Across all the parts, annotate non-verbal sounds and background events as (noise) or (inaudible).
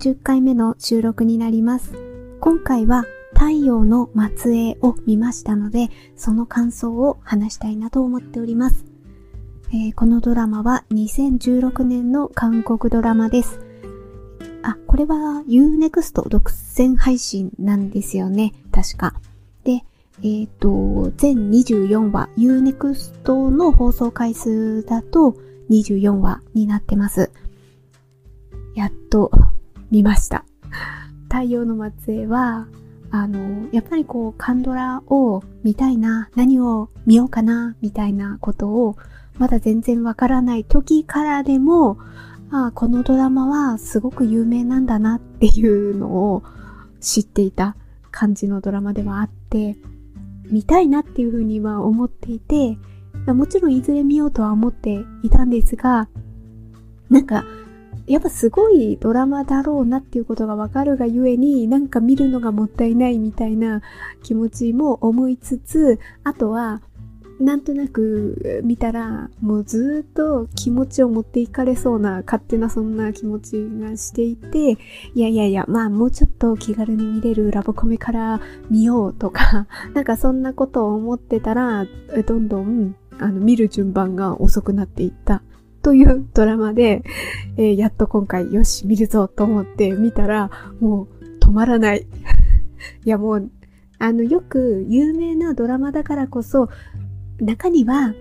40回目の収録になります。今回は太陽の末裔を見ましたので、その感想を話したいなと思っております。えー、このドラマは2016年の韓国ドラマです。あ、これは Unext 独占配信なんですよね。確か。で、えっ、ー、と、全24話、Unext の放送回数だと24話になってます。やっと見ました。太陽の末裔は、あの、やっぱりこう、カンドラを見たいな、何を見ようかな、みたいなことを、まだ全然わからない時からでも、ああ、このドラマはすごく有名なんだなっていうのを知っていた感じのドラマではあって、見たいなっていうふうには思っていて、もちろんいずれ見ようとは思っていたんですが、なんか、やっぱすごいドラマだろうなっていうことがわかるがゆえに、なんか見るのがもったいないみたいな気持ちも思いつつ、あとは、なんとなく見たら、もうずっと気持ちを持っていかれそうな、勝手なそんな気持ちがしていて、いやいやいや、まあもうちょっと気軽に見れるラブコメから見ようとか、(laughs) なんかそんなことを思ってたら、どんどん、あの、見る順番が遅くなっていった。というドラマで、えー、やっと今回、よし、見るぞと思って見たら、もう止まらない。(laughs) いやもう、あの、よく有名なドラマだからこそ、中には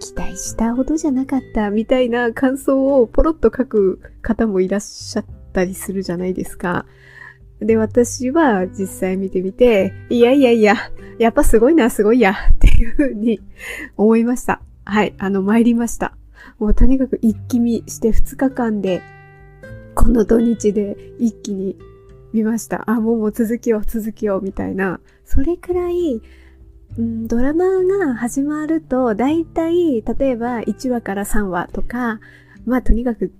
期待したほどじゃなかったみたいな感想をポロッと書く方もいらっしゃったりするじゃないですか。で、私は実際見てみて、いやいやいや、やっぱすごいな、すごいや、っていうふうに思いました。はい、あの、参りました。もうとにかく一気見して2日間で、この土日で一気に見ました。あ、もうもう続きを続きをみたいな。それくらい、うん、ドラマが始まると、だいたい、例えば1話から3話とか、まあとにかく、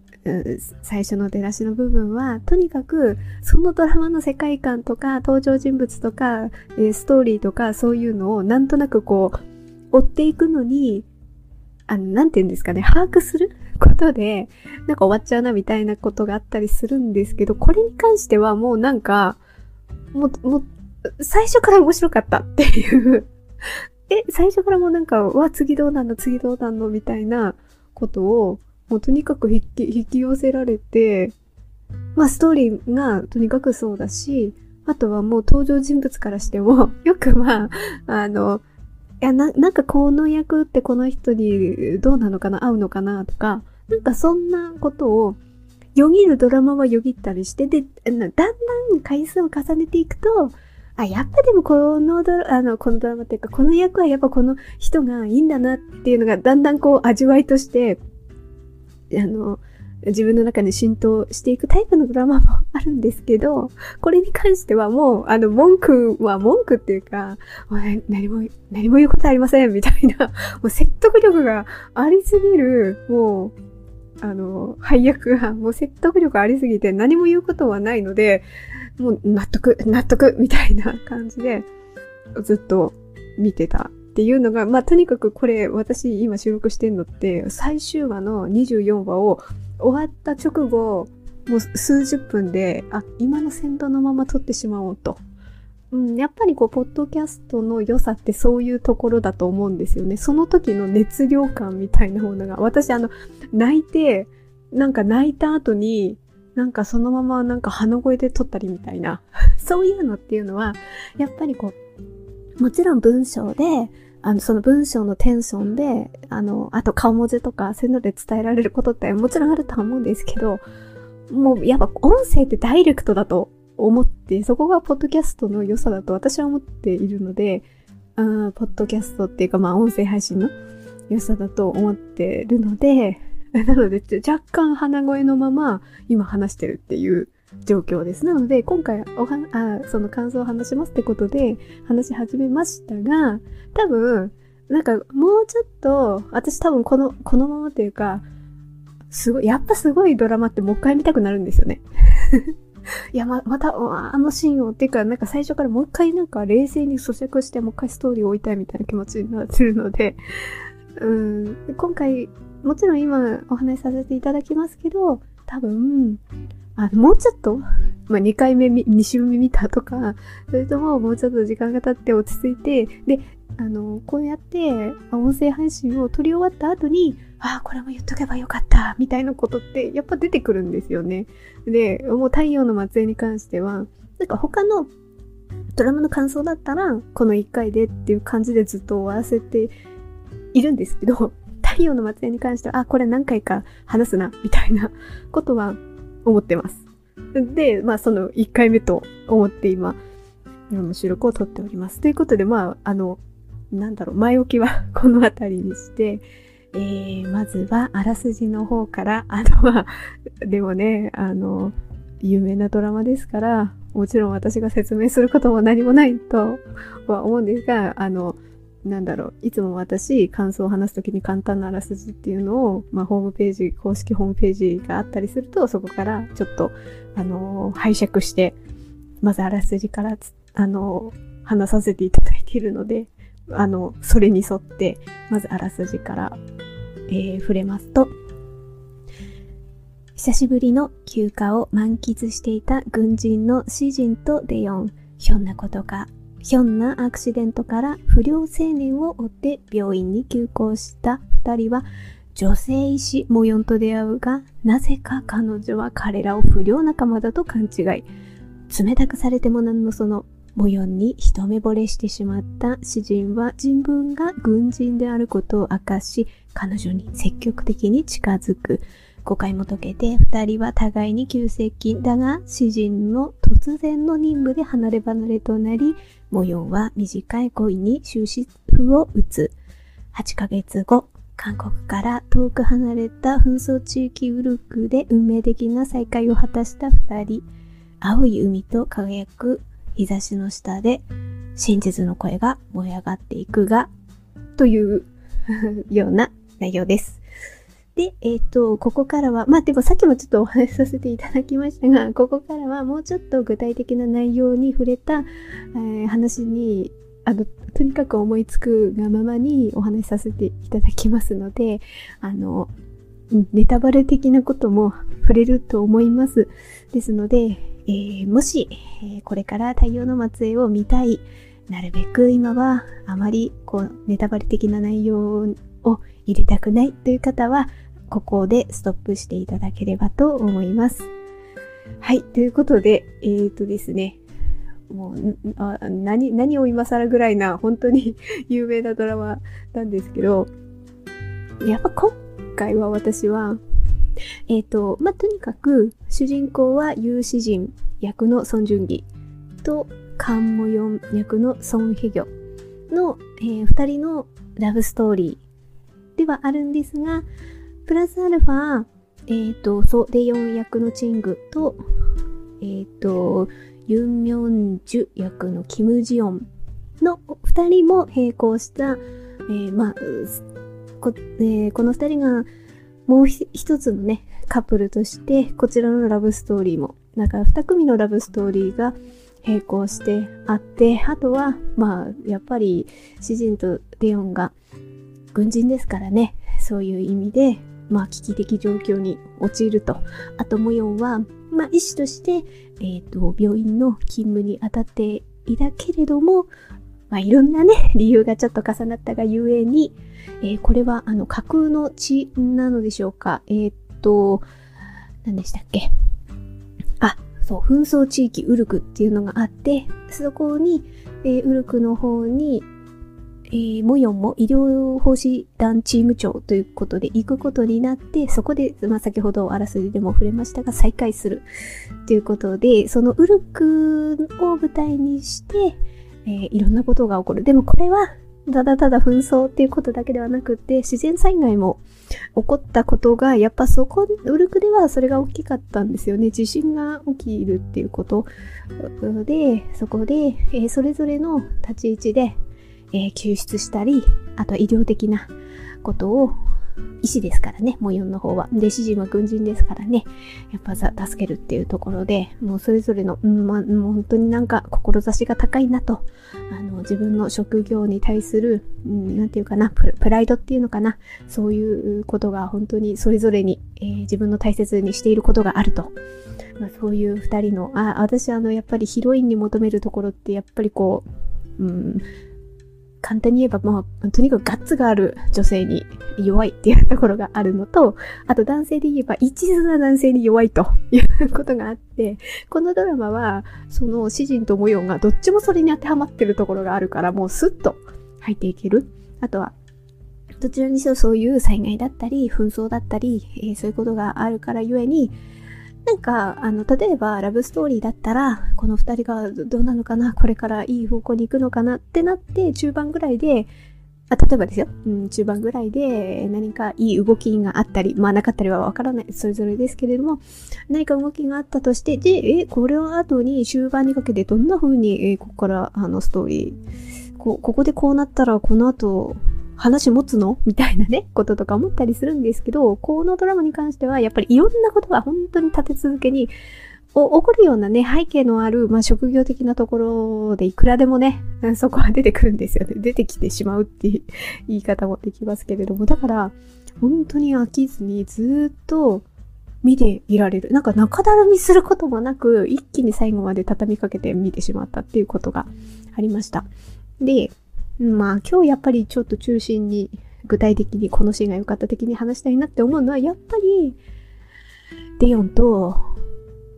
最初の出だしの部分は、とにかく、そのドラマの世界観とか、登場人物とか、え、ストーリーとか、そういうのをなんとなくこう、追っていくのに、あの、なんて言うんですかね、把握することで、なんか終わっちゃうなみたいなことがあったりするんですけど、これに関してはもうなんか、もう、もう、最初から面白かったっていう。(laughs) え、最初からもうなんか、わ、次どうなんの、次どうなんの、みたいなことを、もうとにかく引き、引き寄せられて、まあストーリーがとにかくそうだし、あとはもう登場人物からしても、よくまあ、あの、や、な、なんかこの役ってこの人にどうなのかな合うのかなとか、なんかそんなことを、よぎるドラマはよぎったりして、で、だんだん回数を重ねていくと、あ、やっぱでもこのドラ、あの、このドラマっていうか、この役はやっぱこの人がいいんだなっていうのがだんだんこう味わいとして、あの、自分の中に浸透していくタイプのドラマもあるんですけど、これに関してはもう、あの、文句は文句っていうか、何も、何も言うことありません、みたいな、もう説得力がありすぎる、もう、あの、配役がもう説得力ありすぎて何も言うことはないので、もう納得、納得みたいな感じで、ずっと見てたっていうのが、まあ、とにかくこれ、私今収録してんのって、最終話の24話を終わった直後、もう数十分で、あ、今の先導のまま撮ってしまおうと。うん、やっぱりこう、ポッドキャストの良さってそういうところだと思うんですよね。その時の熱量感みたいなものが、私あの、泣いて、なんか泣いた後に、なんかそのままなんか鼻声で撮ったりみたいな、(laughs) そういうのっていうのは、やっぱりこう、もちろん文章で、あの、その文章のテンションで、あの、あと顔文字とかそういうので伝えられることってもちろんあるとは思うんですけど、もうやっぱ音声ってダイレクトだと思って、そこがポッドキャストの良さだと私は思っているので、あポッドキャストっていうかまあ音声配信の良さだと思ってるので、なので、若干鼻声のまま今話してるっていう状況です。なので、今回おはあ、その感想を話しますってことで話し始めましたが、多分、なんかもうちょっと、私多分この、このままというか、すごい、やっぱすごいドラマってもう一回見たくなるんですよね。(laughs) いや、ま、また、あのシーンを、っていうか、なんか最初からもう一回なんか冷静に咀嚼して、もう一回ストーリーを追いたいみたいな気持ちになってるので、うん、今回もちろん今お話しさせていただきますけど、多分、あ、もうちょっと、まあ、2回目、2週目見たとか、それとももうちょっと時間が経って落ち着いて、で、あの、こうやって、音声配信を撮り終わった後に、ああ、これも言っとけばよかった、みたいなことって、やっぱ出てくるんですよね。で、もう太陽の末裔に関しては、なんか他のドラマの感想だったら、この1回でっていう感じでずっと終わらせているんですけど、太陽の末裔に関しては、あ、これ何回か話すな、みたいなことは思ってます。で、まあその1回目と思って今、今も収録を撮っております。ということで、まあ、あの、なんだろう、前置きは (laughs) この辺りにして、えー、まずはあらすじの方から、あとは、でもね、あの、有名なドラマですから、もちろん私が説明することも何もないとは思うんですが、あの、なんだろう、いつも私、感想を話すときに簡単なあらすじっていうのを、まあ、ホームページ、公式ホームページがあったりすると、そこからちょっと、あのー、拝借して、まずあらすじから、あのー、話させていただいているので、あの、それに沿って、まずあらすじから、えー、触れますと、久しぶりの休暇を満喫していた軍人の詩人とデヨン、ひょんなことかひょんなアクシデントから不良青年を追って病院に急行した二人は女性医師モヨンと出会うが、なぜか彼女は彼らを不良仲間だと勘違い。冷たくされてもなんのそのモヨンに一目惚れしてしまった詩人は人文が軍人であることを明かし、彼女に積極的に近づく。誤解も解けて、二人は互いに急接近。だが、詩人の突然の任務で離れ離れとなり、模様は短い恋に終止符を打つ。8ヶ月後、韓国から遠く離れた紛争地域ウルクで運命的な再会を果たした二人。青い海と輝く日差しの下で真実の声が燃え上がっていくが、という (laughs) ような内容です。で、えっ、ー、と、ここからは、まあでもさっきもちょっとお話しさせていただきましたが、(laughs) ここからはもうちょっと具体的な内容に触れた、えー、話に、あの、とにかく思いつくがままにお話しさせていただきますので、あの、ネタバレ的なことも触れると思います。ですので、えー、もし、えー、これから太陽の末裔を見たい、なるべく今はあまりこうネタバレ的な内容を入れたくないという方は、ここでストップしていただければと思います。はい。ということで、えっ、ー、とですね。もう何、何を今更ぐらいな、本当に有名なドラマなんですけど、やっぱ今回は私は、えっ、ー、と、まあ、とにかく、主人公は有志人役のソン・ジュンギと、カン・モヨン役のソン・ヘギョの、えー、二人のラブストーリーではあるんですが、プラスアルファ、えっ、ー、と、ソ・デヨン役のチングと、えっ、ー、と、ユン・ミョンジュ役のキム・ジヨンの二人も並行した、えー、まあ、こ,、えー、この二人がもう一つのね、カップルとして、こちらのラブストーリーも、だから二組のラブストーリーが並行してあって、あとは、まあ、やっぱり、詩人とデヨンが軍人ですからね、そういう意味で、まあ、危機的状況に陥ると。あと、モヨンは、まあ、医師として、えっ、ー、と、病院の勤務に当たっていたけれども、まあ、いろんなね、(laughs) 理由がちょっと重なったがゆえに、えー、これは、あの、架空の血なのでしょうか。えっ、ー、と、何でしたっけ。あ、そう、紛争地域ウルクっていうのがあって、そこに、えー、ウルクの方に、えー、モヨンも医療奉仕団チーム長ということで行くことになって、そこで、まあ、先ほどあらすじでも触れましたが、再開するということで、そのウルクを舞台にして、えー、いろんなことが起こる。でもこれは、ただただ紛争っていうことだけではなくて、自然災害も起こったことが、やっぱそこ、ウルクではそれが大きかったんですよね。地震が起きるっていうことで、そこで、えー、それぞれの立ち位置で、えー、救出したり、あとは医療的なことを医師ですからね、モヨンの方は。で、主人は軍人ですからね、やっぱさ、助けるっていうところで、もうそれぞれの、うん、ま、う本当になんか、志が高いなと、あの、自分の職業に対する、うん、なんていうかなプ、プライドっていうのかな、そういうことが本当にそれぞれに、えー、自分の大切にしていることがあると。まあ、そういう二人の、あ、私あの、やっぱりヒロインに求めるところって、やっぱりこう、うん、簡単に言えば、まあ、とにかくガッツがある女性に弱いっていうところがあるのと、あと男性で言えば一途な男性に弱いということがあって、(laughs) このドラマは、その詩人と模様がどっちもそれに当てはまってるところがあるから、もうスッと入っていける。あとは、どちらにしろそういう災害だったり、紛争だったり、えー、そういうことがあるからゆえに、なんか、あの、例えば、ラブストーリーだったら、この二人がどうなのかな、これからいい方向に行くのかなってなって、中盤ぐらいで、あ例えばですよ、うん、中盤ぐらいで何かいい動きがあったり、まあなかったりはわからない、それぞれですけれども、何か動きがあったとして、で、え、これを後に終盤にかけてどんな風に、えここからあのストーリー、こここでこうなったらこの後話持つの？(laughs) みたいなね、こととか思ったりするんですけど、このドラマに関しては、やっぱりいろんなことが本当に立て続けに、起こるようなね、背景のある、まあ、職業的なところでいくらでもね、そこは出てくるんですよね。出てきてしまうっていう (laughs) 言い方もできますけれども、だから、本当に飽きずにずっと見ていられる。なんか中だるみすることもなく、一気に最後まで畳みかけて見てしまったっていうことがありました。で、まあ今日やっぱりちょっと中心に具体的にこのシーンが良かった的に話したいなって思うのはやっぱりデヨンと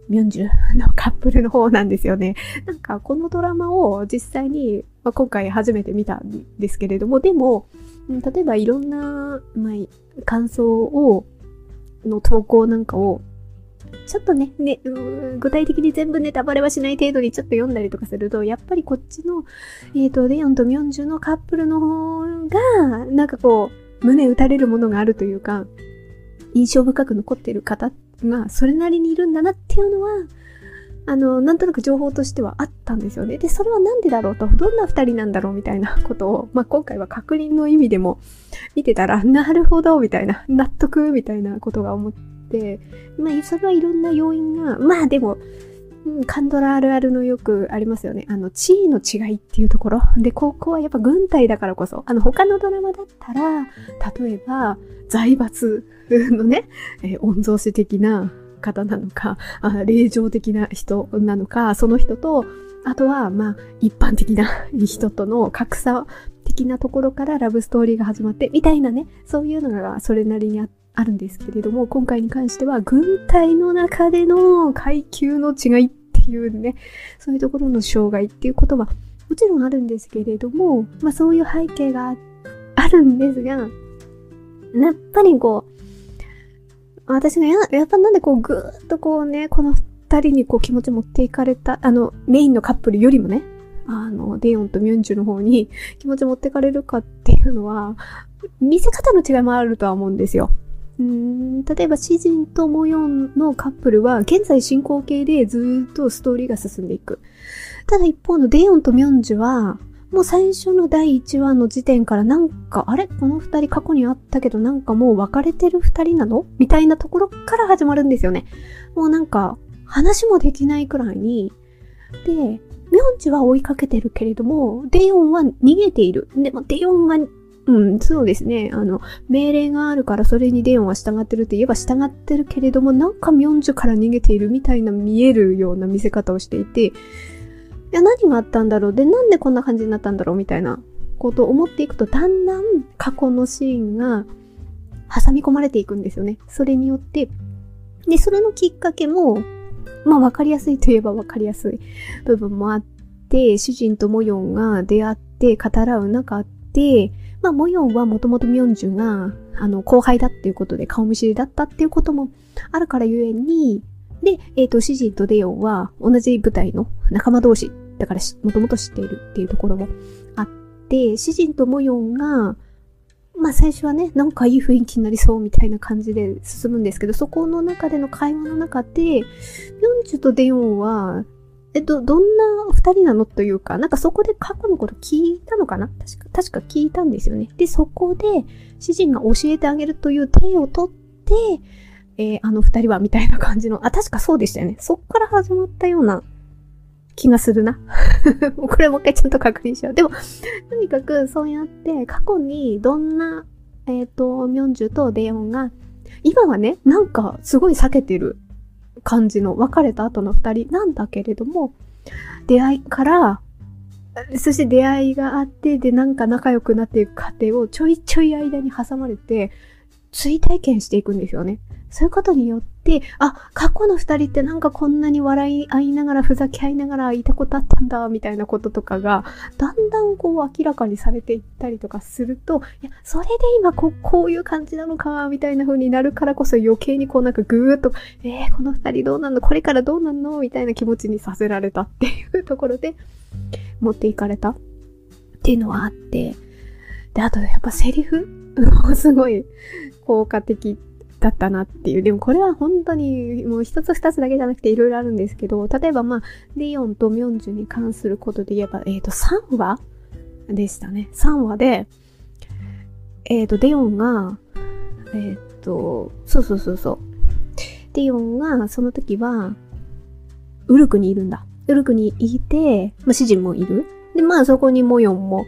ミョンジュのカップルの方なんですよね。なんかこのドラマを実際に、まあ、今回初めて見たんですけれども、でも、例えばいろんな、まあ、感想を、の投稿なんかをちょっとね、ね、具体的に全部ネタバレはしない程度にちょっと読んだりとかすると、やっぱりこっちの、えっ、ー、と、レオンとミョンジュのカップルの方が、なんかこう、胸打たれるものがあるというか、印象深く残っている方がそれなりにいるんだなっていうのは、あの、なんとなく情報としてはあったんですよね。で、それはなんでだろうと、どんな二人なんだろうみたいな (laughs) ことを、まあ、今回は確認の意味でも見てたら、なるほど、みたいな、納得、みたいなことが思って、、まあ、それはいろんな要因が、まあでも、うん、カンドラあるあるのよくありますよね。あの、地位の違いっていうところ。で、ここはやっぱ軍隊だからこそ、あの、他のドラマだったら、例えば、財閥 (laughs) のね、えー、御曹司的な方なのか、あ霊場的な人なのか、その人と、あとは、まあ、一般的な (laughs) 人との格差的なところからラブストーリーが始まって、みたいなね、そういうのがそれなりにあって、あるんですけれども、今回に関しては軍隊の中での階級の違いっていうね、そういうところの障害っていうことはもちろんあるんですけれども、まあそういう背景があるんですが、やっぱりこう、私がや、やっぱなんでこうぐーっとこうね、この二人にこう気持ち持っていかれた、あの、メインのカップルよりもね、あの、デヨンとミュンジュの方に気持ち持ってかれるかっていうのは、見せ方の違いもあるとは思うんですよ。例えば、詩人とモヨンのカップルは、現在進行形でずっとストーリーが進んでいく。ただ一方のデヨンとミョンジュは、もう最初の第1話の時点からなんか、あれ？この二人過去にあったけどなんかもう別れてる二人なの？みたいなところから始まるんですよね。もうなんか、話もできないくらいに。で、ミョンジュは追いかけてるけれども、デヨンは逃げている。でもデヨンがうん、そうですね。あの、命令があるからそれにデオンは従ってるって言えば従ってるけれども、なんかミョンジュから逃げているみたいな見えるような見せ方をしていて、いや、何があったんだろうで、なんでこんな感じになったんだろうみたいなことを思っていくと、だんだん過去のシーンが挟み込まれていくんですよね。それによって、で、それのきっかけも、まあ、わかりやすいといえばわかりやすい部分もあって、主人とモヨンが出会って語らう中で、まあ、モヨンはもともとミョンジュが、あの、後輩だっていうことで顔見知りだったっていうこともあるからゆえに、で、えっ、ー、と、シジンとデヨンは同じ部隊の仲間同士、だからもともと知っているっていうところもあって、シジンとモヨンが、まあ最初はね、なんかいい雰囲気になりそうみたいな感じで進むんですけど、そこの中での会話の中で、ミョンジュとデヨンは、え、ど、どんな二人なのというか、なんかそこで過去のこと聞いたのかな？確か、確か聞いたんですよね。で、そこで、主人が教えてあげるという手を取って、えー、あの二人はみたいな感じの、あ、確かそうでしたよね。そっから始まったような気がするな。(laughs) これもう一回ちゃんと確認しよう。でも、とにかくそうやって過去にどんな、えっ、ー、と、ミョンジュとデヨンが、今はね、なんかすごい避けてる感じの別れた後の2人なんだけれども、出会いから、そして出会いがあって、で、なんか仲良くなっていく過程をちょいちょい間に挟まれて、追体験していくんですよね。そういうことによって、あ、過去の二人ってなんかこんなに笑い合いながら、ふざけ合いながらいたことあったんだ、みたいなこととかが、だんだんこう明らかにされていったりとかすると、いや、それで今こうこういう感じなのか、みたいな風になるからこそ余計にこうなんかぐーっと、えー、この二人どうなんのこれからどうなんのみたいな気持ちにさせられたっていうところで、持っていかれた。っていうのはあって、で、あとやっぱセリフ？(laughs) もすごい効果的。だったなっていう。でもこれは本当にもう一つ二つだけじゃなくていろいろあるんですけど、例えばまあ、デヨンとミョンジュに関することで言えば、えっ、ー、と、3話でしたね。3話で、えっ、ー、と、デヨンが、えっ、ー、と、そうそうそうそう。デヨンがその時は、ウルクにいるんだ。ウルクにいて、まあ、主人もいる。で、まあそこにモヨンも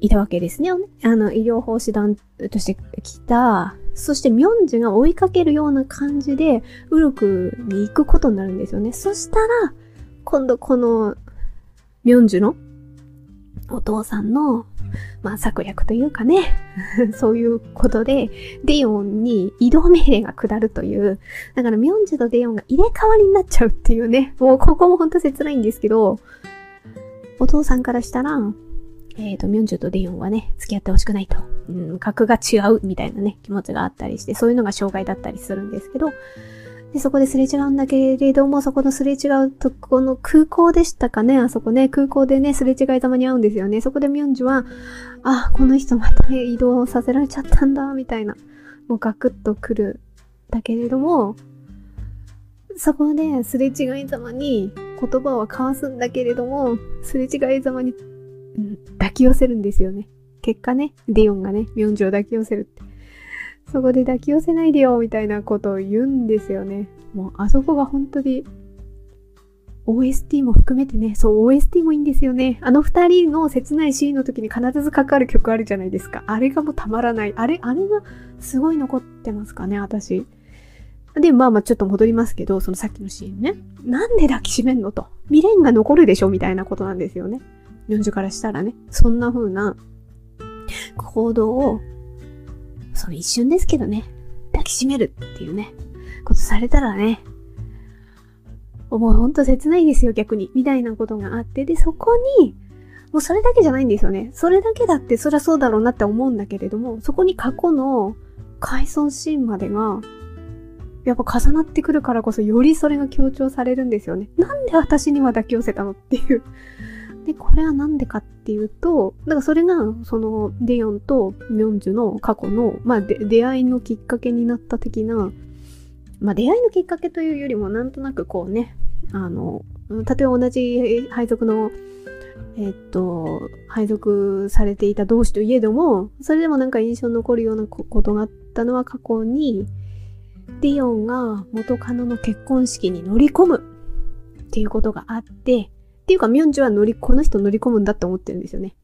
いたわけですね。あの、医療奉仕団として来た、そしてミョンジュが追いかけるような感じで、ウルクに行くことになるんですよね。そしたら、今度この、ミョンジュのお父さんの、まあ、策略というかね、(laughs) そういうことで、デヨンに移動命令が下るという、だからミョンジュとデヨンが入れ替わりになっちゃうっていうね、もうここもほんと切ないんですけど、お父さんからしたら、えっ、ー、と、ミョンジュとデヨンはね、付き合ってほしくないと。うん、格が違うみたいなね、気持ちがあったりして、そういうのが障害だったりするんですけど、で、そこですれ違うんだけれども、そこのすれ違うとこの空港でしたかね、あそこね、空港でね、すれ違いざまに会うんですよね。そこでミョンジュは、あ、この人また移動させられちゃったんだ、みたいな、もうガクッと来る。だけれども、そこですれ違いざまに言葉を交わすんだけれども、すれ違いざまにうん、抱き寄せるんですよね。結果ね、デヨンがね、ミョンジを抱き寄せるって。そこで抱き寄せないでよ、みたいなことを言うんですよね。もう、あそこが本当に、OST も含めてね、そう、OST もいいんですよね。あの二人の切ないシーンの時に必ずかかる曲あるじゃないですか。あれがもうたまらない。あれ、あれがすごい残ってますかね、私。で、まあまあちょっと戻りますけど、そのさっきのシーンね。なんで抱きしめんのと。未練が残るでしょみたいなことなんですよね。40からしたらね、そんな風な行動を、その一瞬ですけどね、抱きしめるっていうね、ことされたらね、もうほんと切ないですよ、逆に。みたいなことがあって、で、そこに、もうそれだけじゃないんですよね。それだけだってそりゃそうだろうなって思うんだけれども、そこに過去の回想シーンまでが、やっぱ重なってくるからこそよりそれが強調されるんですよね。なんで私には抱き寄せたのっていうで、これはなんでかっていうと、だからそれが、その、デヨンとミョンジュの過去の、まあ、出会いのきっかけになった的な、まあ、出会いのきっかけというよりも、なんとなくこうね、あの、例えば同じ配属の、えっと、配属されていた同士といえども、それでもなんか印象に残るようなことがあったのは過去に、ディオンが元カノの結婚式に乗り込むっていうことがあって、っていうか、ミョンジュは乗り、この人乗り込むんだって思ってるんですよね。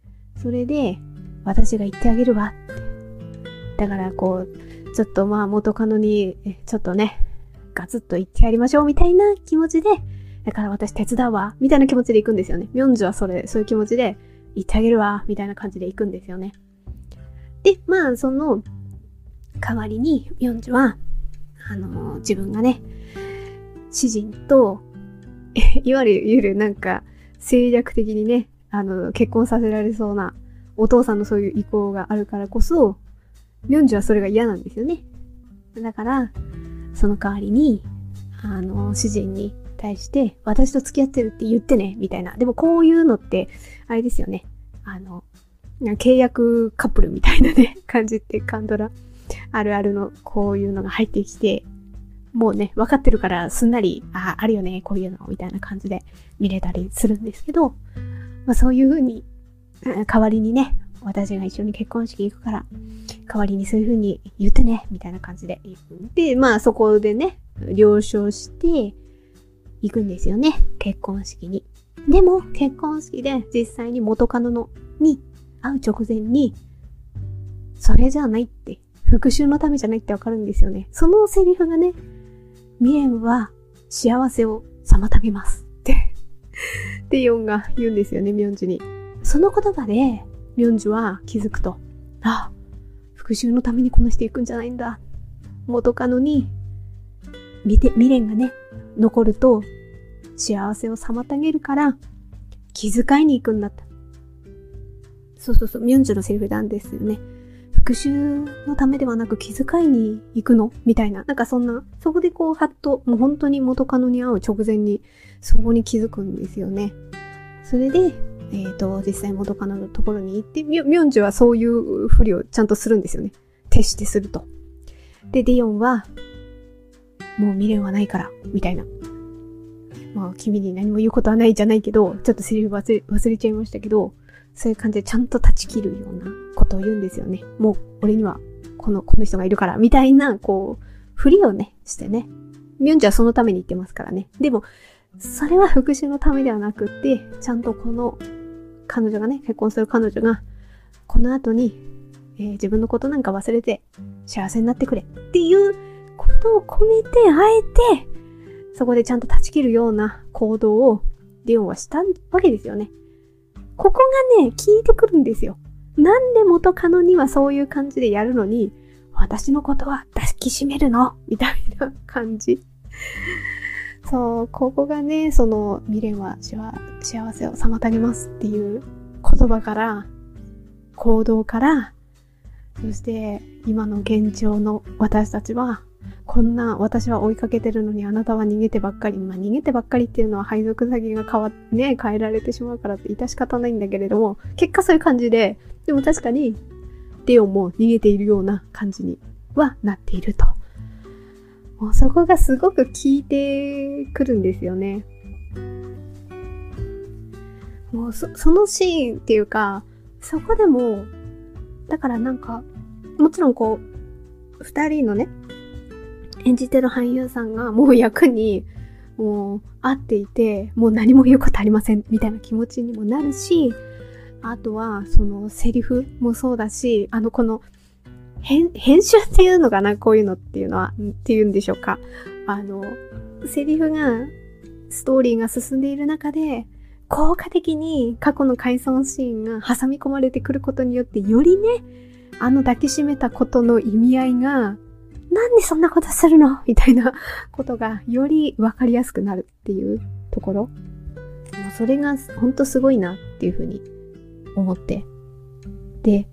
それで、私が言ってあげるわって。だから、こう、ちょっとまあ元カノに、ちょっとね、ガツッと言ってやりましょうみたいな気持ちで、だから私手伝うわ、みたいな気持ちで行くんですよね。ミョンジュはそれ、そういう気持ちで、言ってあげるわ、みたいな感じで行くんですよね。で、まあ、その、代わりに、ミョンジュは、あのー、自分がね、主人と、(laughs) いわゆるなんか、戦略的にね、あの、結婚させられそうなお父さんのそういう意向があるからこそ、ミョンジュはそれが嫌なんですよね。だから、その代わりに、あの、主人に対して、私と付き合ってるって言ってね、みたいな。でもこういうのって、あれですよね。あの、契約カップルみたいなね、感じってカンドラあるあるのこういうのが入ってきて、もうね、分かってるからすんなり、あ、ああるよね、こういうの、みたいな感じで見れたりするんですけど、まあそういうふうに、代わりにね、私が一緒に結婚式行くから、代わりにそういうふうに言ってね、みたいな感じで。で、まあそこでね、了承して行くんですよね、結婚式に。でも、結婚式で実際に元カノのに会う直前に、それじゃないって、復讐のためじゃないってわかるんですよね。そのセリフがね、未練は幸せを妨げますって、(laughs) デヨンが言うんですよね、ミョンジュに。その言葉で、ミョンジュは気づくと、あ、復讐のためにこの人行くんじゃないんだ。元カノに未練がね、残ると幸せを妨げるから気遣いに行くんだった。そうそうそう、ミュンジュのセリフなんですよね。復讐のためではなく気遣いに行くの？みたいな。なんかそんな、そこでこう、はっと、もう本当に元カノに会う直前に、そこに気づくんですよね。それで、えっ、ー、と、実際元カノのところに行って、ミョンジュはそういうふりをちゃんとするんですよね。徹してすると。で、ディオンは、もう未練はないから、みたいな。まあ、君に何も言うことはないじゃないけど、ちょっとセリフ忘れ忘れちゃいましたけど、そういう感じでちゃんと断ち切るようなことを言うんですよね。もう、俺には、この、この人がいるから、みたいな、こう、ふりをね、してね。ミョンジはそのために言ってますからね。でも、それは復讐のためではなくって、ちゃんとこの、彼女がね、結婚する彼女が、この後に、えー、自分のことなんか忘れて、幸せになってくれっていうことを込めて、あえて、そこでちゃんと断ち切るような行動を、ディオンはしたわけですよね。ここがね、効いてくるんですよ。なんで元カノにはそういう感じでやるのに、私のことは抱きしめるの？みたいな感じ。そう、ここがね、その未練は幸せを妨げますっていう言葉から、行動から、そして今の現状の私たちはこんな私は追いかけてるのにあなたは逃げてばっかり。まあ逃げてばっかりっていうのは配属先が変わっ (laughs) ね、変えられてしまうからって致し方ないんだけれども、結果そういう感じで、でも確かに、デオンも逃げているような感じにはなっていると。もうそこがすごく効いてくるんですよね。もうそそのシーンっていうか、そこでも、だからなんか、もちろんこう、二人のね、演じてる俳優さんがもう役にもう合っていて、もう何も言うことありませんみたいな気持ちにもなるし、あとはそのセリフもそうだし、あのこの編集っていうのかなこういうのっていうのは、っていうんでしょうか。あの、セリフが、ストーリーが進んでいる中で、効果的に過去の回想シーンが挟み込まれてくることによって、よりね、あの抱きしめたことの意味合いがなんでそんなことするの？みたいなことがよりわかりやすくなるっていうところ。もうそれがほんとすごいなっていうふうに思って。で、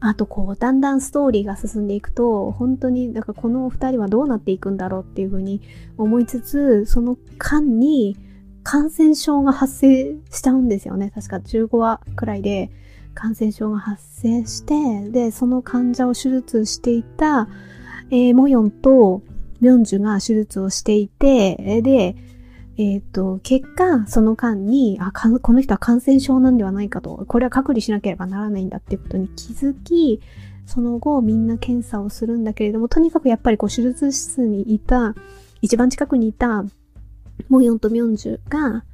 あとこう、だんだんストーリーが進んでいくと、本当に、だかこの二人はどうなっていくんだろうっていうふうに思いつつ、その間に感染症が発生しちゃうんですよね。確か15話くらいで感染症が発生して、で、その患者を手術していたえー、モヨンとミョンジュが手術をしていて、で、えっ、ー、と、結果、その間に、あ、この人は感染症なんではないかと、これは隔離しなければならないんだっていうことに気づき、その後みんな検査をするんだけれども、とにかくやっぱりこう手術室にいた、一番近くにいたモヨンとミョンジュが、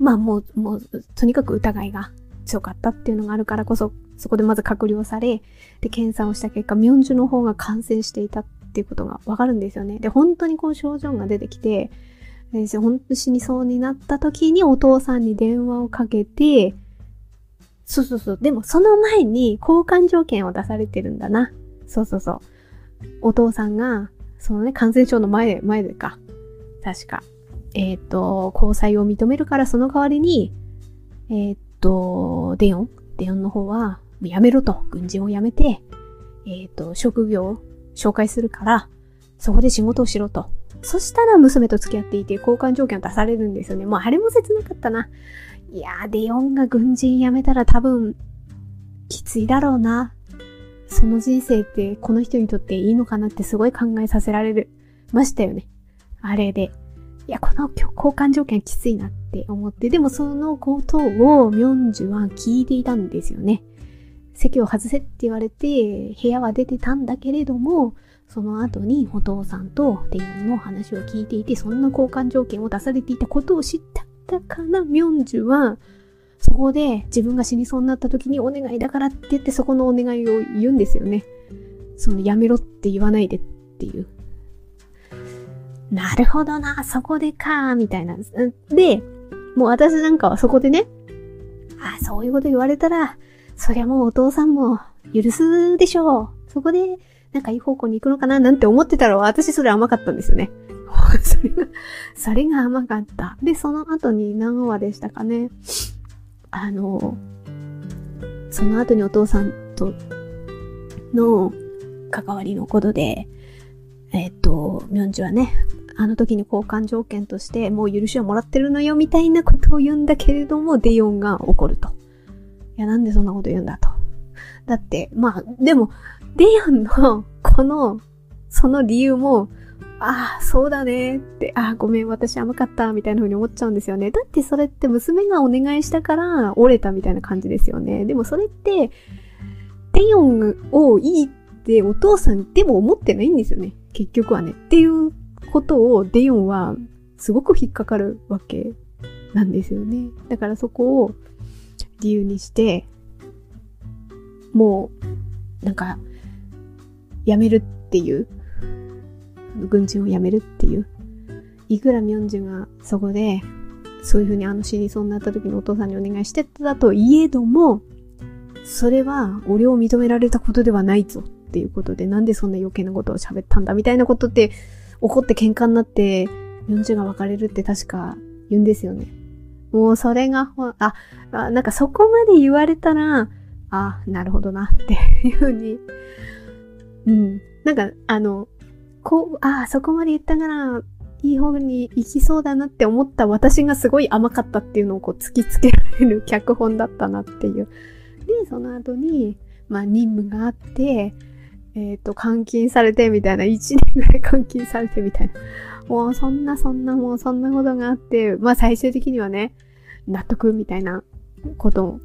まあもう、もう、とにかく疑いが強かったっていうのがあるからこそ、そこでまず隔離をされ、で、検査をした結果、ミョンジュの方が感染していたっっていうことがわかるんですよね。で、本当にこう症状が出てきて、本当に死にそうになった時にお父さんに電話をかけて、そうそうそう。でもその前に交換条件を出されてるんだな。そうそうそう。お父さんが、そのね、感染症の前、前でか。確か。えっ、と、交際を認めるからその代わりに、えっ、と、デヨン？デヨンの方は、やめろと。軍人をやめて、えっ、と、職業紹介するから、そこで仕事をしろと。そしたら娘と付き合っていて交換条件を出されるんですよね。もうあれも切なかったな。いやー、デヨンが軍人辞めたら多分、きついだろうな。その人生ってこの人にとっていいのかなってすごい考えさせられるましたよね。あれで。いや、この交換条件きついなって思って、でもそのことをミョンジュは聞いていたんですよね。席を外せって言われて、部屋は出てたんだけれども、その後にお父さんとデヨンの話を聞いていて、そんな交換条件を出されていたことを知ったからミョンジュは、そこで自分が死にそうになった時にお願いだからって言ってそこのお願いを言うんですよね。そのやめろって言わないでっていう。なるほどな、そこでか、みたいなん。で、もう私なんかはそこでね、あ、そういうこと言われたら、そりゃもうお父さんも許すでしょう。そこで、なんかいい方向に行くのかななんて思ってたら私それ甘かったんですよね。(laughs) それが、それが甘かった。で、その後に何話でしたかね。あの、その後にお父さんとの関わりのことで、えっ、と、ミョンジュはね、あの時に交換条件としてもう許しをもらってるのよみたいなことを言うんだけれども、デヨンが怒ると。いや、なんでそんなこと言うんだと。だって、まあ、でも、デヨンの、この、その理由も、ああ、そうだねって、ああ、ごめん、私甘かった、みたいな風に思っちゃうんですよね。だってそれって娘がお願いしたから折れたみたいな感じですよね。でもそれって、デヨンをいいってお父さんでも思ってないんですよね。結局はね。っていうことをデヨンはすごく引っかかるわけなんですよね。だからそこを理由にして、もう、なんか、やめるっていう、軍人をやめるっていう、いくらミョンジュがそこで、そういうふうにあの死にそうになった時にお父さんにお願いしてたといえども、それは俺を認められたことではないぞっていうことで、なんでそんな余計なことを喋ったんだみたいなことって、怒って喧嘩になって、40が別れるって確か言うんですよね。もうそれが、あ、あなんかそこまで言われたら、あ、なるほどなっていうふうに、うん。なんか、あの、こう、あ、そこまで言ったから、いい方に行きそうだなって思った私がすごい甘かったっていうのをこう突きつけられる (laughs) 脚本だったなっていう。で、その後に、まあ任務があって、えっ、ー、と、監禁されてみたいな、1年ぐらい監禁されてみたいな。もうそんなそんなもうそんなことがあって、まあ最終的にはね、納得みたいなことを。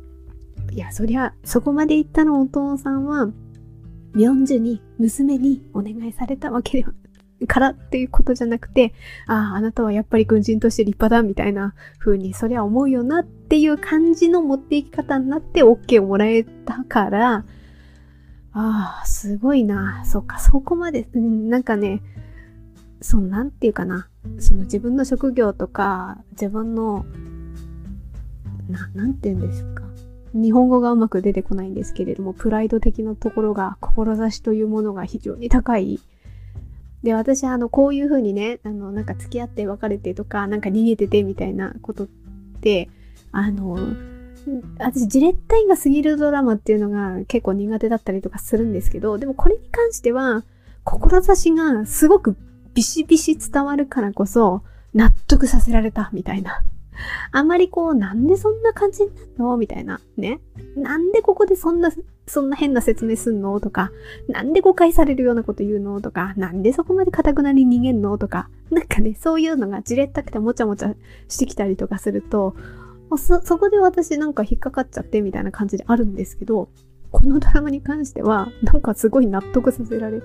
いや、そりゃ、そこまで言ったのお父さんは、40に、娘にお願いされたわけでは、からっていうことじゃなくて、ああ、あなたはやっぱり軍人として立派だみたいな風に、そりゃ思うよなっていう感じの持っていき方になって OK をもらえたから、ああ、すごいな。そっか、そこまで、うん、なんかね、その、なんていうかな。その自分の職業とか、自分の、な、なんて言うんですか。日本語がうまく出てこないんですけれども、プライド的なところが、志というものが非常に高い。で、私、あの、こういう風にね、あの、なんか付き合って別れてとか、なんか逃げててみたいなことって、あの、私、ジレッタインが過ぎるドラマっていうのが結構苦手だったりとかするんですけど、でもこれに関しては、志がすごくビシビシ伝わるからこそ、納得させられたみたいな。(laughs) あまりこう、なんでそんな感じになるのみたいな。ね。なんでここでそんな、そんな変な説明すんのとか、なんで誤解されるようなこと言うのとか、なんでそこまで堅くなり逃げんのとか、なんかね、そういうのがじれったくてもちゃもちゃしてきたりとかすると、そ、そこで私なんか引っかかっちゃってみたいな感じであるんですけど、このドラマに関しては、なんかすごい納得させられ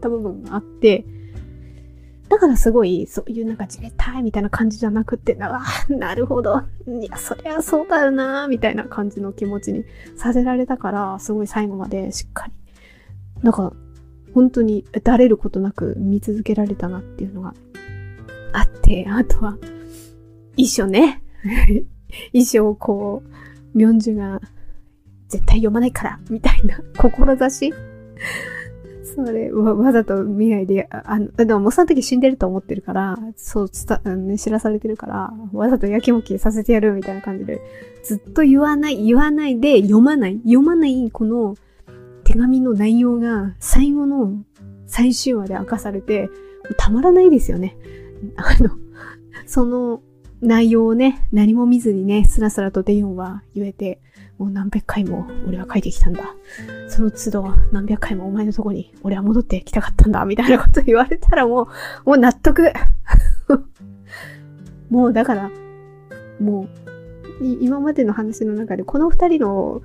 た部分があって、だからすごい、そういうなんかじれたいみたいな感じじゃなくて、ああ、なるほど。いや、そりゃそうだよな、みたいな感じの気持ちにさせられたから、すごい最後までしっかり、なんか、本当にだれることなく見続けられたなっていうのがあって、あとは、一緒ね。(laughs) 衣装をこう、ミョンジュが絶対読まないから、みたいな志それわ、わざと未来で、あの、でももうその時死んでると思ってるから、そう伝、ね、知らされてるから、わざとやきもきさせてやるみたいな感じで、ずっと言わない、言わないで読まない、読まないこの手紙の内容が最後の最終話で明かされて、たまらないですよね。あの、その内容をね、何も見ずにね、スラスラとデヨンは言えて、もう何百回も俺は書いてきたんだ。その都度何百回もお前のとこに俺は戻ってきたかったんだ、みたいなこと言われたらもう、(laughs) もう納得 (laughs) もうだから、もう、今までの話の中でこの二人の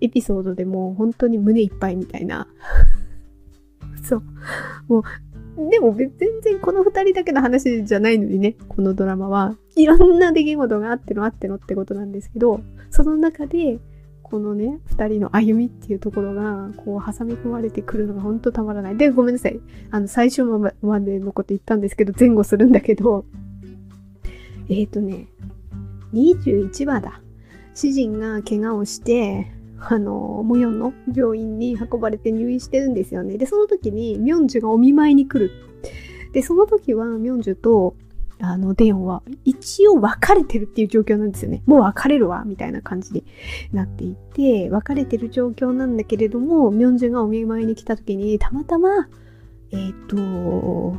エピソードでもう本当に胸いっぱいみたいな。(laughs) そう。もうでも全然この二人だけの話じゃないのにね、このドラマはいろんな出来事があってのあってのってことなんですけど、その中で、このね、二人の歩みっていうところが、こう挟み込まれてくるのが本当たまらない。で、ごめんなさい。あの、最初までのこと言ったんですけど、前後するんだけど、えっ、ー、とね、21話だ。主人が怪我をして、あの、モヨンの病院に運ばれて入院してるんですよね。で、その時に、ミョンジュがお見舞いに来る。で、その時は、ミョンジュと、あの、デヨンは、一応別れてるっていう状況なんですよね。もう別れるわ、みたいな感じになっていて、別れてる状況なんだけれども、ミョンジュがお見舞いに来た時に、たまたま、えっ、ー、と、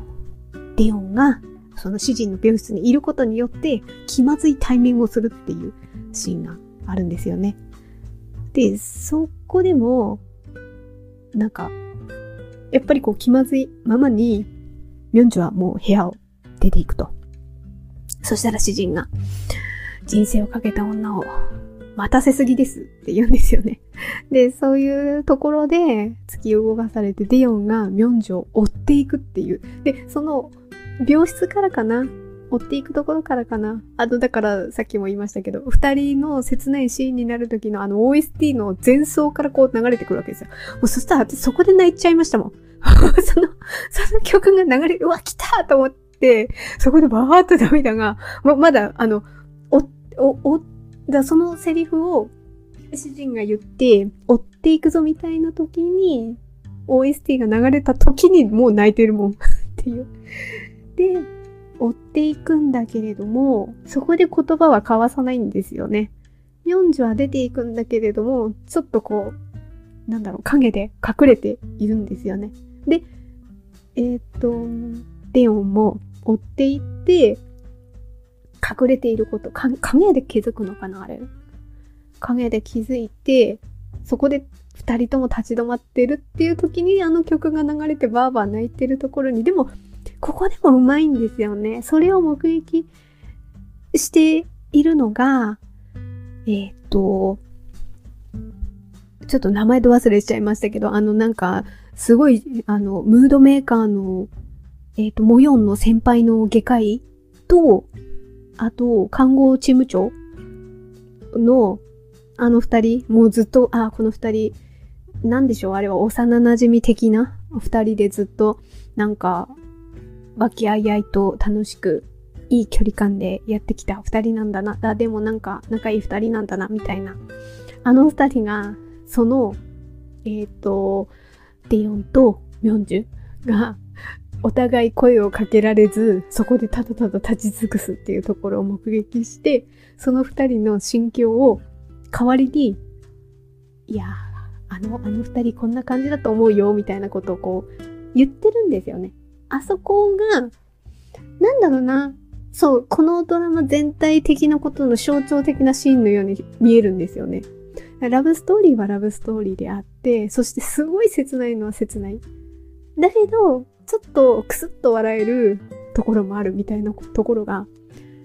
デヨンが、その主人の病室にいることによって、気まずい対面をするっていうシーンがあるんですよね。で、そこでも、なんか、やっぱりこう気まずいままに、ミョンジュはもう部屋を出ていくと。そしたら主人が、人生をかけた女を待たせすぎですって言うんですよね。で、そういうところで突き動かされてデヨンがミョンジュを追っていくっていう。で、その病室からかな追っていくところからかな。あと、だから、さっきも言いましたけど、二人の切ないシーンになる時のあの OST の前奏からこう流れてくるわけですよ。もうそしたら私そこで泣いちゃいましたもん。(laughs) その、その曲が流れ、うわ、来たと思って、そこでバーっと涙が、ま、まだ、あの、お、お、お、だそのセリフを主人が言って、追っていくぞみたいな時に、OST が流れた時にもう泣いてるもんっていう。で、追っていくんだけれども、そこで言葉は交わさないんですよね。ミョンジュは出ていくんだけれども、ちょっとこう、なんだろう、影で隠れているんですよね。で、えっ、ー、と、デヨンも追っていって、隠れていること、影で気づくのかなあれ。影で気づいて、そこで二人とも立ち止まってるっていう時にあの曲が流れてバーバー泣いてるところに、でもここでもうまいんですよね。それを目撃しているのが、えー、っと、ちょっと名前と忘れしちゃいましたけど、あのなんか、すごい、あの、ムードメーカーの、えー、っと、モヨンの先輩の外科医と、あと、看護チーム長の、あの二人、もうずっと、あ、この二人、なんでしょう、あれは幼馴染的な二人でずっと、なんか、和気あいあいと楽しくいい距離感でやってきた二人なんだな。だ、でもなんか仲いい二人なんだな、みたいな。あの二人が、その、えっ、ー、と、デヨンとミョンジュが、お互い声をかけられず、そこでただただ立ち尽くすっていうところを目撃して、その二人の心境を代わりに、いやあの、あの二人こんな感じだと思うよ、みたいなことをこう、言ってるんですよね。あそこが、なんだろうな。そう、このドラマ全体的なことの象徴的なシーンのように見えるんですよね。ラブストーリーはラブストーリーであって、そしてすごい切ないのは切ない。だけど、ちょっとクスッと笑えるところもあるみたいなところが、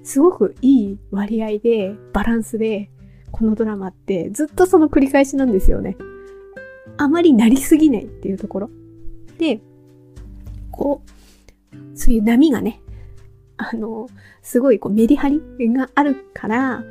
すごくいい割合で、バランスで、このドラマってずっとその繰り返しなんですよね。あまりなりすぎないっていうところ。で、こう、そういう波がね、あの、すごいこうメリハリがあるから、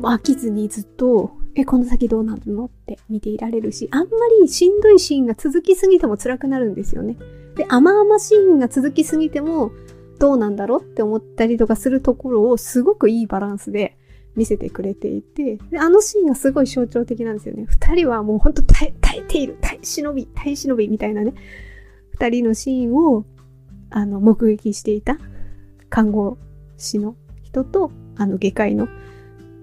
飽きずにずっと、え、この先どうなるのって見ていられるし、あんまりしんどいシーンが続きすぎても辛くなるんですよね。で、甘々シーンが続きすぎても、どうなんだろうって思ったりとかするところをすごくいいバランスで見せてくれていて、であのシーンがすごい象徴的なんですよね。二人はもうほんと耐え、耐えている、耐え忍び、耐え忍びみたいなね、二人のシーンをあの、目撃していた看護師の人と、あの、外科医の、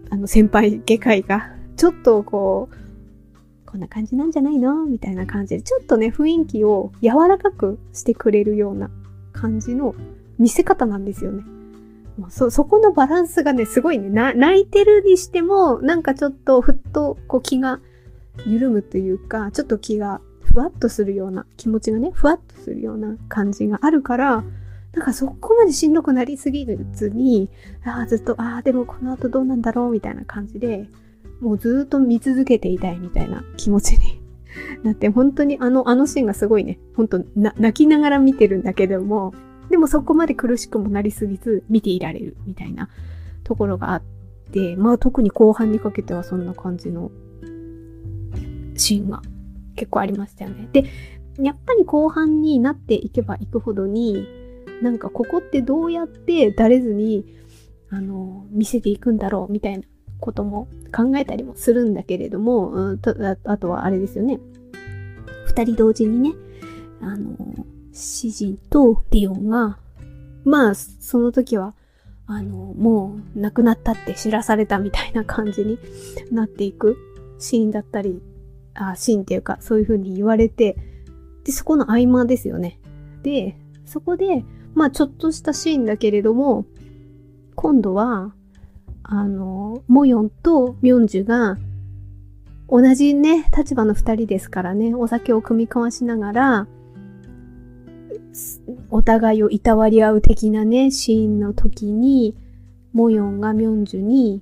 あの、先輩外科医が、ちょっとこう、こんな感じなんじゃないのみたいな感じで、ちょっとね、雰囲気を柔らかくしてくれるような感じの見せ方なんですよね。もうそ、そこのバランスがね、すごいね、泣いてるにしても、なんかちょっとふっと、こう気が緩むというか、ちょっと気がふわっとするような、気持ちがね、ふわっとするような感じがあるから、なんかそこまでしんどくなりすぎずに、ああ、ずっと、ああ、でもこの後どうなんだろうみたいな感じで、もうずっと見続けていたいみたいな気持ちに (laughs) なって、本当にあの、あのシーンがすごいね、本当な、泣きながら見てるんだけども、でもそこまで苦しくもなりすぎず見ていられるみたいなところがあって、まあ特に後半にかけてはそんな感じのシーンが結構ありましたよね。で、やっぱり後半になっていけばいくほどに、なんかここってどうやってだれずに、あの、見せていくんだろうみたいなことも考えたりもするんだけれども、うん、とあとはあれですよね。二人同時にね、あの、詩人とディオンが、まあ、その時は、あの、もう亡くなったって知らされたみたいな感じになっていくシーンだったり、あ、シーンっていうか、そういう風に言われて、で、そこの合間ですよね。で、そこで、まあちょっとしたシーンだけれども、今度は、あの、モヨンとミョンジュが、同じね、立場の二人ですからね、お酒を酌み交わしながら、お互いをいたわり合う的なね、シーンの時に、モヨンがミョンジュに、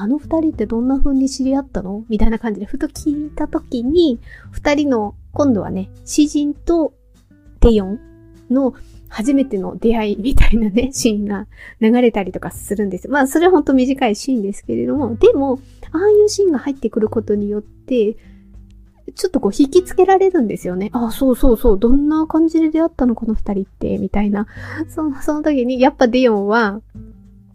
あの二人ってどんな風に知り合ったの？みたいな感じでふと聞いた時に、二人の、今度はね、詩人とテヨンの初めての出会いみたいなね、(laughs) シーンが流れたりとかするんですまあ、それはほんと短いシーンですけれども、でも、ああいうシーンが入ってくることによって、ちょっとこう引きつけられるんですよね。ああ、そうそうそう、どんな感じで出会ったの？この二人って、みたいな。その、その時に、やっぱディオンは、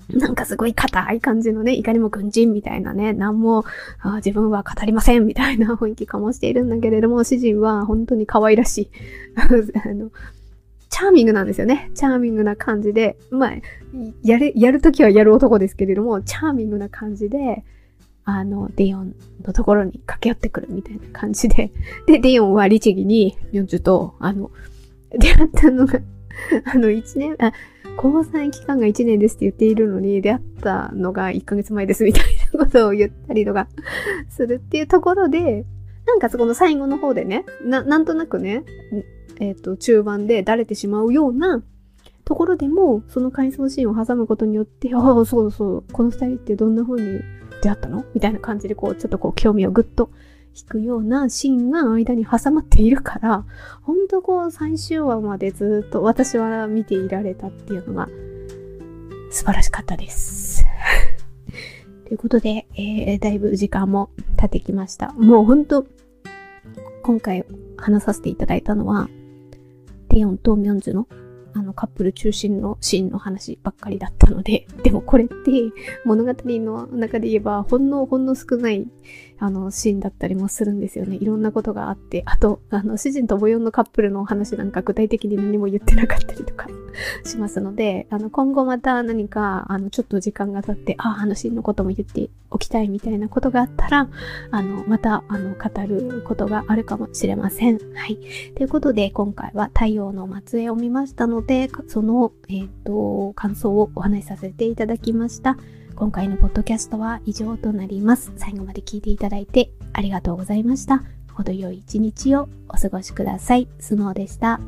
なんかすごい硬い感じのね、いかにも軍人みたいなね、何もあ自分は語りませんみたいな雰囲気かもしているんだけれども、主人は本当に可愛らしい。あのチャーミングなんですよね。チャーミングな感じで、まあ、やる、やるときはやる男ですけれども、チャーミングな感じで、あの、ディオンのところに駆け寄ってくるみたいな感じで、で、ディオンは律儀に、ミョンジュと、あの、出会ったのがあの、一年、あ、交際期間が1年ですって言っているのに、出会ったのが1ヶ月前ですみたいなことを言ったりとかするっていうところで、なんかそこの最後の方でね、な、なんとなくね、えっ、ー、と、中盤でだれてしまうようなところでも、その回想シーンを挟むことによって、ああ、そうそう、この二人ってどんな風に出会ったの？みたいな感じで、こう、ちょっとこう、興味をぐっと引くようなシーンが間に挟まっているから、ほんとこう、最終話までずっと私は見ていられたっていうのが、素晴らしかったです。(laughs) ということで、えー、だいぶ時間も経ってきました。もうほんと、今回話させていただいたのは、テヨンとミョンジュのあのカップル中心のシーンの話ばっかりだったので、でもこれって物語の中で言えばほんのほんの少ないあのシーンだったりもするんですよね。いろんなことがあって、あと、あの主人とボヨンのカップルの話なんか具体的に何も言ってなかったりとか (laughs) しますので、あの今後また何かあのちょっと時間が経って、ああ、あのシーンのことも言っておきたいみたいなことがあったら、あのまたあの語ることがあるかもしれません。はい。ということで今回は太陽の末裔を見ましたので、その、えっ、ー、と、感想をお話しさせていただきました。今回のポッドキャストは以上となります。最後まで聞いていただいてありがとうございました。程よい一日をお過ごしください。スノーでした。